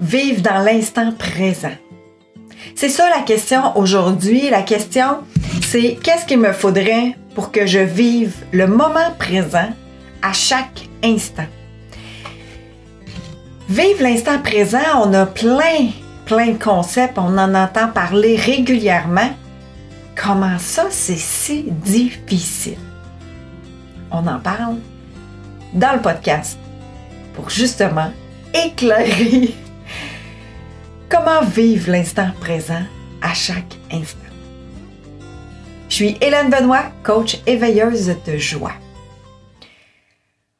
vivre dans l'instant présent? C'est ça la question aujourd'hui. La question, c'est qu'est-ce qu'il me faudrait pour que je vive le moment présent à chaque instant? Vivre l'instant présent, on a plein, plein de concepts, on en entend parler régulièrement. Comment ça, c'est si difficile? On en parle dans le podcast pour justement éclairer comment vivre l'instant présent à chaque instant? Je suis Hélène Benoît, coach éveilleuse de joie.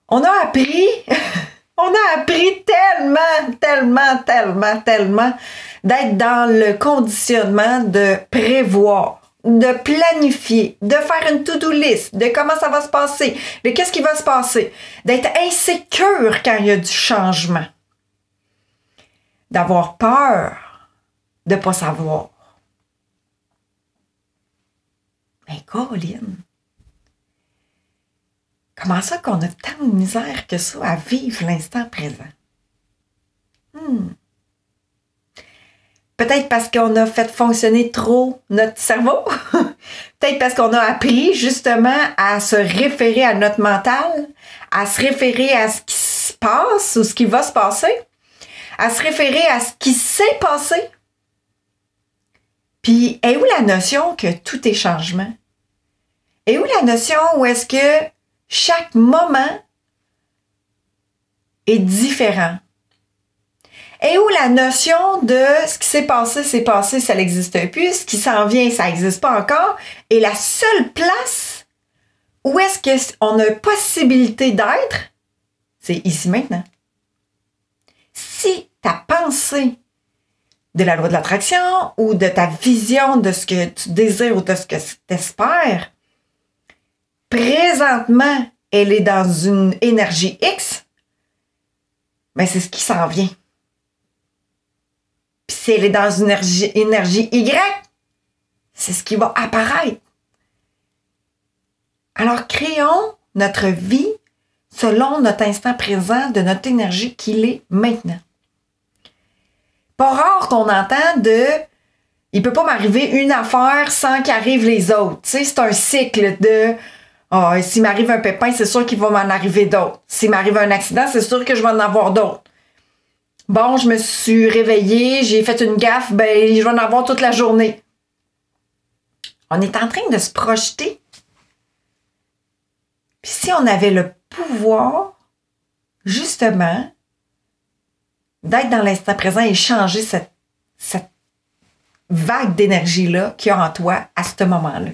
On a appris, on a appris tellement, tellement, tellement, tellement d'être dans le conditionnement de prévoir de planifier, de faire une to-do list, de comment ça va se passer, de qu'est-ce qui va se passer, d'être insécure quand il y a du changement, d'avoir peur de ne pas savoir. Mais Colin, comment ça qu'on a tant de misère que ça à vivre l'instant présent? Hmm. Peut-être parce qu'on a fait fonctionner trop notre cerveau. Peut-être parce qu'on a appris justement à se référer à notre mental, à se référer à ce qui se passe ou ce qui va se passer, à se référer à ce qui s'est passé. Puis, est où la notion que tout est changement? Et où la notion où est-ce que chaque moment est différent? Et où la notion de ce qui s'est passé, c'est passé, ça n'existe plus, ce qui s'en vient, ça n'existe pas encore, et la seule place où est-ce qu'on a possibilité d'être, c'est ici maintenant. Si ta pensée de la loi de l'attraction ou de ta vision de ce que tu désires ou de ce que tu espères, présentement, elle est dans une énergie X, mais c'est ce qui s'en vient. Puis si elle est dans une énergie, énergie Y, c'est ce qui va apparaître. Alors créons notre vie selon notre instant présent de notre énergie qu'il est maintenant. Qu'on entend de il peut pas m'arriver une affaire sans qu'arrivent les autres. C'est un cycle de oh, s'il m'arrive un pépin, c'est sûr qu'il va m'en arriver d'autres. S'il m'arrive un accident, c'est sûr que je vais en avoir d'autres. Bon, je me suis réveillée, j'ai fait une gaffe, ben, je vais en avoir toute la journée. On est en train de se projeter. Puis si on avait le pouvoir, justement, d'être dans l'instant présent et changer cette, cette vague d'énergie-là qu'il y a en toi à ce moment-là.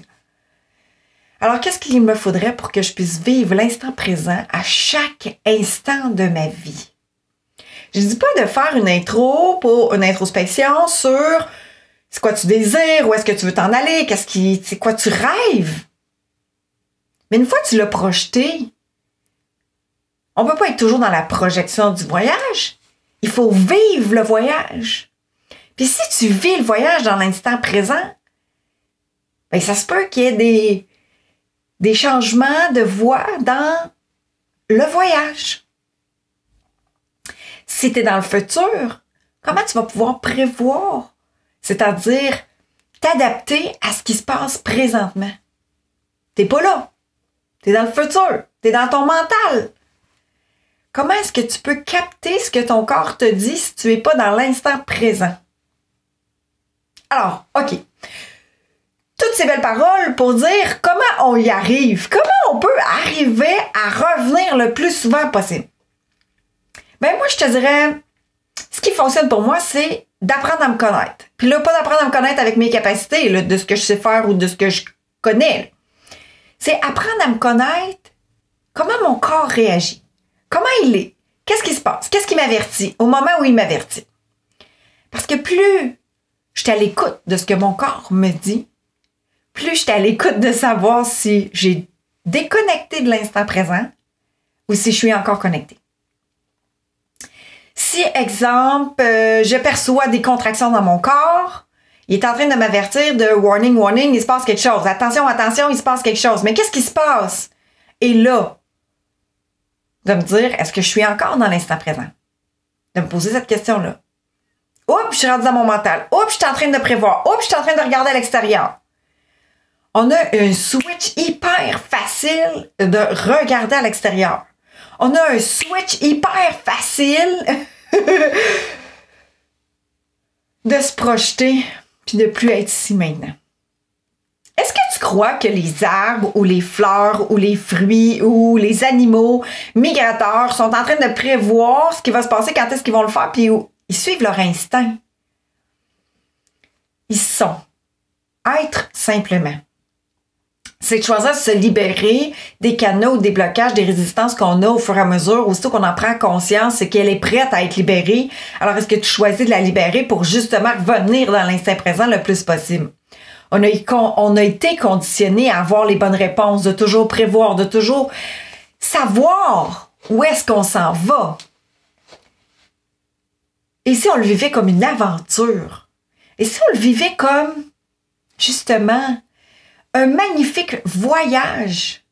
Alors, qu'est-ce qu'il me faudrait pour que je puisse vivre l'instant présent à chaque instant de ma vie? Je dis pas de faire une intro pour une introspection sur c'est quoi tu désires, où est-ce que tu veux t'en aller, qu'est-ce qui, c'est quoi tu rêves? Mais une fois que tu l'as projeté, on peut pas être toujours dans la projection du voyage. Il faut vivre le voyage. Puis si tu vis le voyage dans l'instant présent, ben ça se peut qu'il y ait des, des changements de voix dans le voyage. Si tu es dans le futur, comment tu vas pouvoir prévoir, c'est-à-dire t'adapter à ce qui se passe présentement? T'es pas là. Tu es dans le futur. Tu es dans ton mental. Comment est-ce que tu peux capter ce que ton corps te dit si tu n'es pas dans l'instant présent? Alors, OK. Toutes ces belles paroles pour dire comment on y arrive, comment on peut arriver à revenir le plus souvent possible. Ben moi, je te dirais, ce qui fonctionne pour moi, c'est d'apprendre à me connaître. Puis là, pas d'apprendre à me connaître avec mes capacités, de ce que je sais faire ou de ce que je connais. C'est apprendre à me connaître comment mon corps réagit. Comment il est. Qu'est-ce qui se passe? Qu'est-ce qui m'avertit au moment où il m'avertit? Parce que plus je suis à l'écoute de ce que mon corps me dit, plus je suis à l'écoute de savoir si j'ai déconnecté de l'instant présent ou si je suis encore connecté. Si, exemple, euh, je perçois des contractions dans mon corps, il est en train de m'avertir de warning, warning, il se passe quelque chose. Attention, attention, il se passe quelque chose. Mais qu'est-ce qui se passe? Et là, de me dire, est-ce que je suis encore dans l'instant présent? De me poser cette question-là. Oups, je suis rendu dans mon mental. Oups, je suis en train de prévoir. Oups, je suis en train de regarder à l'extérieur. On a un switch hyper facile de regarder à l'extérieur. On a un switch hyper facile de se projeter puis de plus être ici maintenant. Est-ce que tu crois que les arbres ou les fleurs ou les fruits ou les animaux migrateurs sont en train de prévoir ce qui va se passer, quand est-ce qu'ils vont le faire, puis ils suivent leur instinct? Ils sont. Être simplement. C'est de choisir de se libérer des canaux, des blocages, des résistances qu'on a au fur et à mesure, aussitôt qu'on en prend conscience et qu'elle est prête à être libérée. Alors, est-ce que tu choisis de la libérer pour justement venir dans l'instant présent le plus possible? On a, on a été conditionné à avoir les bonnes réponses, de toujours prévoir, de toujours savoir où est-ce qu'on s'en va. Et si on le vivait comme une aventure? Et si on le vivait comme, justement, un magnifique voyage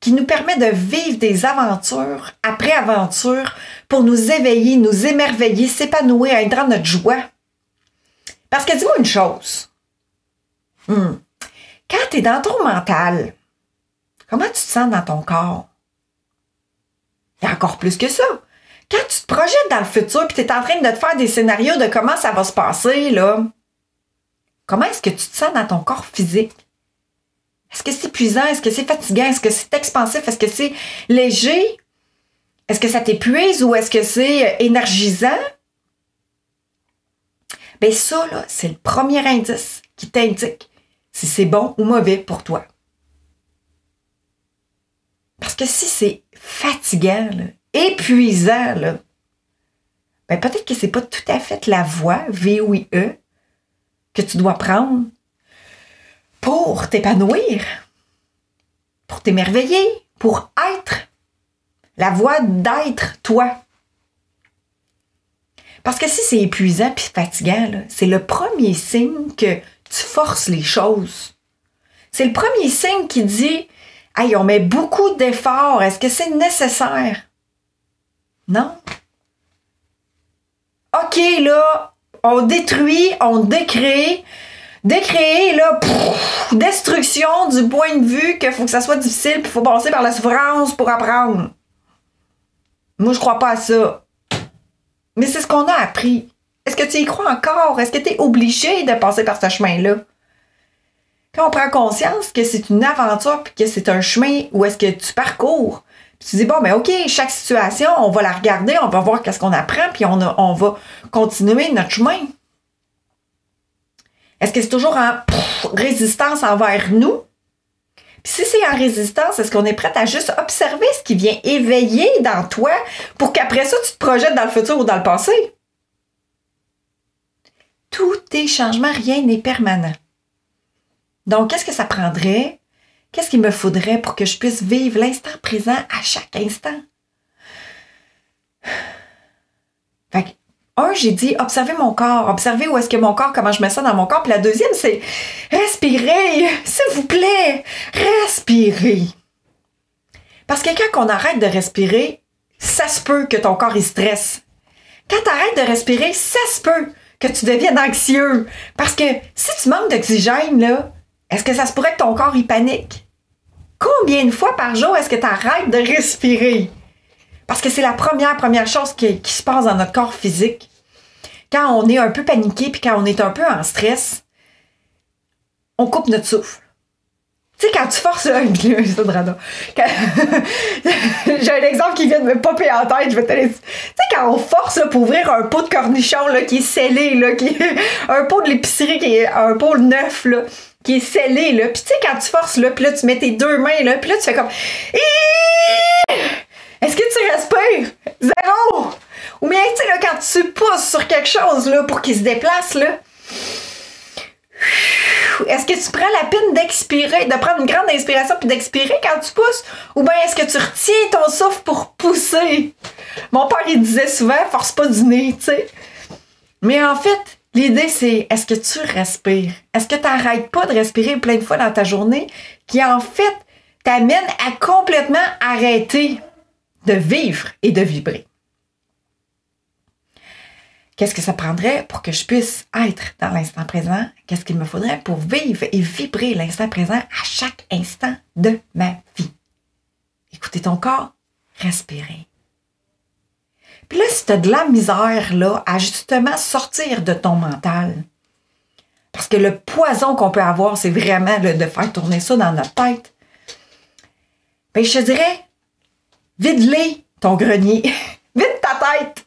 qui nous permet de vivre des aventures après aventures pour nous éveiller, nous émerveiller, s'épanouir, être dans notre joie? Parce que dis-moi une chose, Hmm. Quand tu es dans ton mental, comment tu te sens dans ton corps? Il y a encore plus que ça. Quand tu te projettes dans le futur et tu es en train de te faire des scénarios de comment ça va se passer, là, comment est-ce que tu te sens dans ton corps physique? Est-ce que c'est épuisant? Est-ce que c'est fatigant? Est-ce que c'est expansif? Est-ce que c'est léger? Est-ce que ça t'épuise ou est-ce que c'est euh, énergisant? Bien, ça, là, c'est le premier indice qui t'indique si c'est bon ou mauvais pour toi. Parce que si c'est fatigant, épuisant, ben peut-être que c'est pas tout à fait la voie, V-O-I-E, que tu dois prendre pour t'épanouir, pour t'émerveiller, pour être. La voie d'être toi. Parce que si c'est épuisant puis fatigant, c'est le premier signe que tu forces les choses. C'est le premier signe qui dit Hey, on met beaucoup d'efforts, est-ce que c'est nécessaire? Non? OK, là, on détruit, on décrée. Décréer, là, destruction du point de vue qu'il faut que ça soit difficile, puis faut passer par la souffrance pour apprendre. Moi, je crois pas à ça. Mais c'est ce qu'on a appris. Est-ce que tu y crois encore? Est-ce que tu es obligé de passer par ce chemin-là? Quand on prend conscience que c'est une aventure puis que c'est un chemin où est-ce que tu parcours, tu dis, bon, mais OK, chaque situation, on va la regarder, on va voir qu'est-ce qu'on apprend, puis on, on va continuer notre chemin. Est-ce que c'est toujours en résistance envers nous? Puis si c'est en résistance, est-ce qu'on est prêt à juste observer ce qui vient éveiller dans toi pour qu'après ça, tu te projettes dans le futur ou dans le passé? tout est changement, rien n'est permanent. Donc, qu'est-ce que ça prendrait? Qu'est-ce qu'il me faudrait pour que je puisse vivre l'instant présent à chaque instant? Fait que, un, j'ai dit observer mon corps, observer où est-ce que mon corps, comment je me sens dans mon corps. Puis la deuxième, c'est respirer, s'il vous plaît, respirer. Parce que quand on arrête de respirer, ça se peut que ton corps il stresse. Quand tu arrêtes de respirer, ça se peut que tu deviennes anxieux. Parce que si tu manques d'oxygène, là, est-ce que ça se pourrait que ton corps y panique? Combien de fois par jour est-ce que tu arrêtes de respirer? Parce que c'est la première, première chose qui, se passe dans notre corps physique. Quand on est un peu paniqué puis quand on est un peu en stress, on coupe notre souffle. Tu sais, quand tu forces un J'ai un exemple qui vient de me popper en tête, je vais te laisser. Tu sais, quand on force pour ouvrir un pot de cornichon là, qui est scellé, là, qui un pot de l'épicerie qui est un pot neuf, là, qui est scellé, là. Puis tu sais, quand tu forces, là, puis là, tu mets tes deux mains, là, puis là, tu fais comme. Est-ce que tu respires? Zéro! Ou bien, tu sais, là, quand tu pousses sur quelque chose, là, pour qu'il se déplace, là est-ce que tu prends la peine d'expirer, de prendre une grande inspiration puis d'expirer quand tu pousses? Ou bien est-ce que tu retiens ton souffle pour pousser? Mon père, il disait souvent, force pas du nez, tu sais. Mais en fait, l'idée, c'est est-ce que tu respires? Est-ce que tu n'arrêtes pas de respirer plein de fois dans ta journée qui, en fait, t'amène à complètement arrêter de vivre et de vibrer? Qu'est-ce que ça prendrait pour que je puisse être dans l'instant présent? Qu'est-ce qu'il me faudrait pour vivre et vibrer l'instant présent à chaque instant de ma vie? Écoutez ton corps, respirez. Puis là, de la misère là, à justement sortir de ton mental, parce que le poison qu'on peut avoir, c'est vraiment de faire tourner ça dans notre tête. Ben, je te dirais, vide-les ton grenier. Vide ta tête.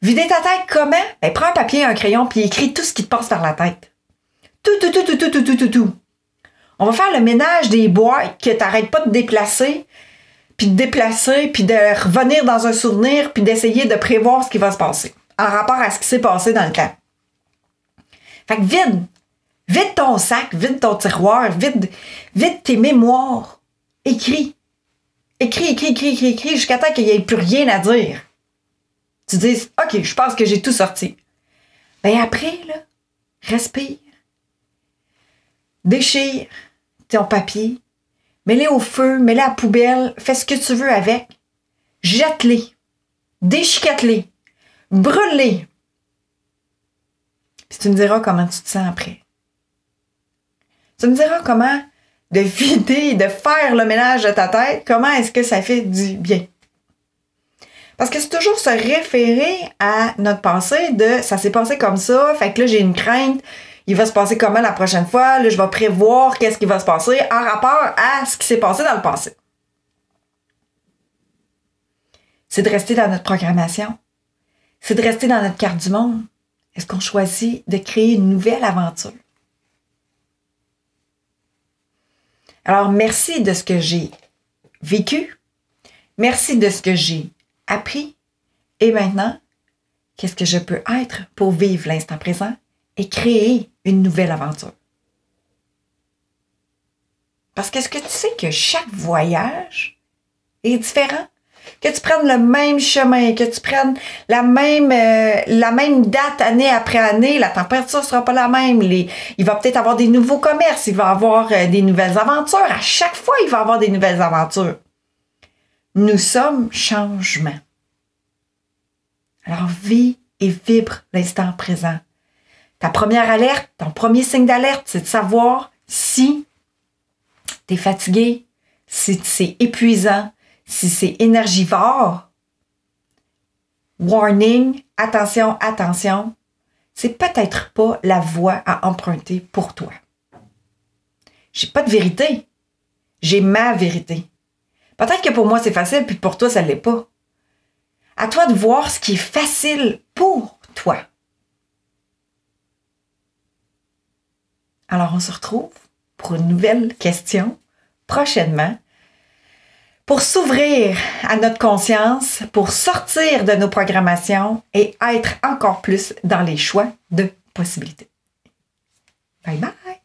Vider ta tête comment? Ben, prends un papier, un crayon, puis écris tout ce qui te passe par la tête. Tout, tout, tout, tout, tout, tout, tout, tout, tout. On va faire le ménage des boîtes que tu n'arrêtes pas de déplacer, puis de déplacer, puis de revenir dans un souvenir, puis d'essayer de prévoir ce qui va se passer en rapport à ce qui s'est passé dans le temps. Fait que vide. Vide ton sac, vide ton tiroir, vide, vide tes mémoires. Écris. Écris, écris, écris, écris, écris, jusqu'à temps qu'il n'y ait plus rien à dire. Tu dis, OK, je pense que j'ai tout sorti. Ben après, là, respire. Déchire ton papier. Mets-les au feu, mets-les à poubelle, fais ce que tu veux avec. Jette-les. Déchiquette-les. Brûle-les. Puis tu me diras comment tu te sens après. Tu me diras comment de vider, de faire le ménage de ta tête, comment est-ce que ça fait du bien. Parce que c'est toujours se référer à notre passé de ça s'est passé comme ça, fait que là j'ai une crainte, il va se passer comment la prochaine fois, là je vais prévoir qu'est-ce qui va se passer en rapport à ce qui s'est passé dans le passé. C'est de rester dans notre programmation. C'est de rester dans notre carte du monde. Est-ce qu'on choisit de créer une nouvelle aventure? Alors, merci de ce que j'ai vécu. Merci de ce que j'ai appris. Et maintenant, qu'est-ce que je peux être pour vivre l'instant présent? Et créer une nouvelle aventure? Parce qu'est-ce que tu sais que chaque voyage est différent? que tu prennes le même chemin, que tu prennes la même, euh, la même date année après année, la température sera pas la même. Il va peut-être avoir des nouveaux commerces, il va avoir euh, des nouvelles aventures. À chaque fois, il va avoir des nouvelles aventures. Nous sommes changement. Alors, vis et vibre l'instant présent. Ta première alerte, ton premier signe d'alerte, c'est de savoir si tu es fatigué, si c'est épuisant, si c'est énergivore, warning, attention, attention, c'est peut-être pas la voie à emprunter pour toi. J'ai pas de vérité. J'ai ma vérité. Peut-être que pour moi c'est facile, puis pour toi ça l'est pas. À toi de voir ce qui est facile pour toi. Alors on se retrouve pour une nouvelle question prochainement pour s'ouvrir à notre conscience, pour sortir de nos programmations et être encore plus dans les choix de possibilités. Bye bye!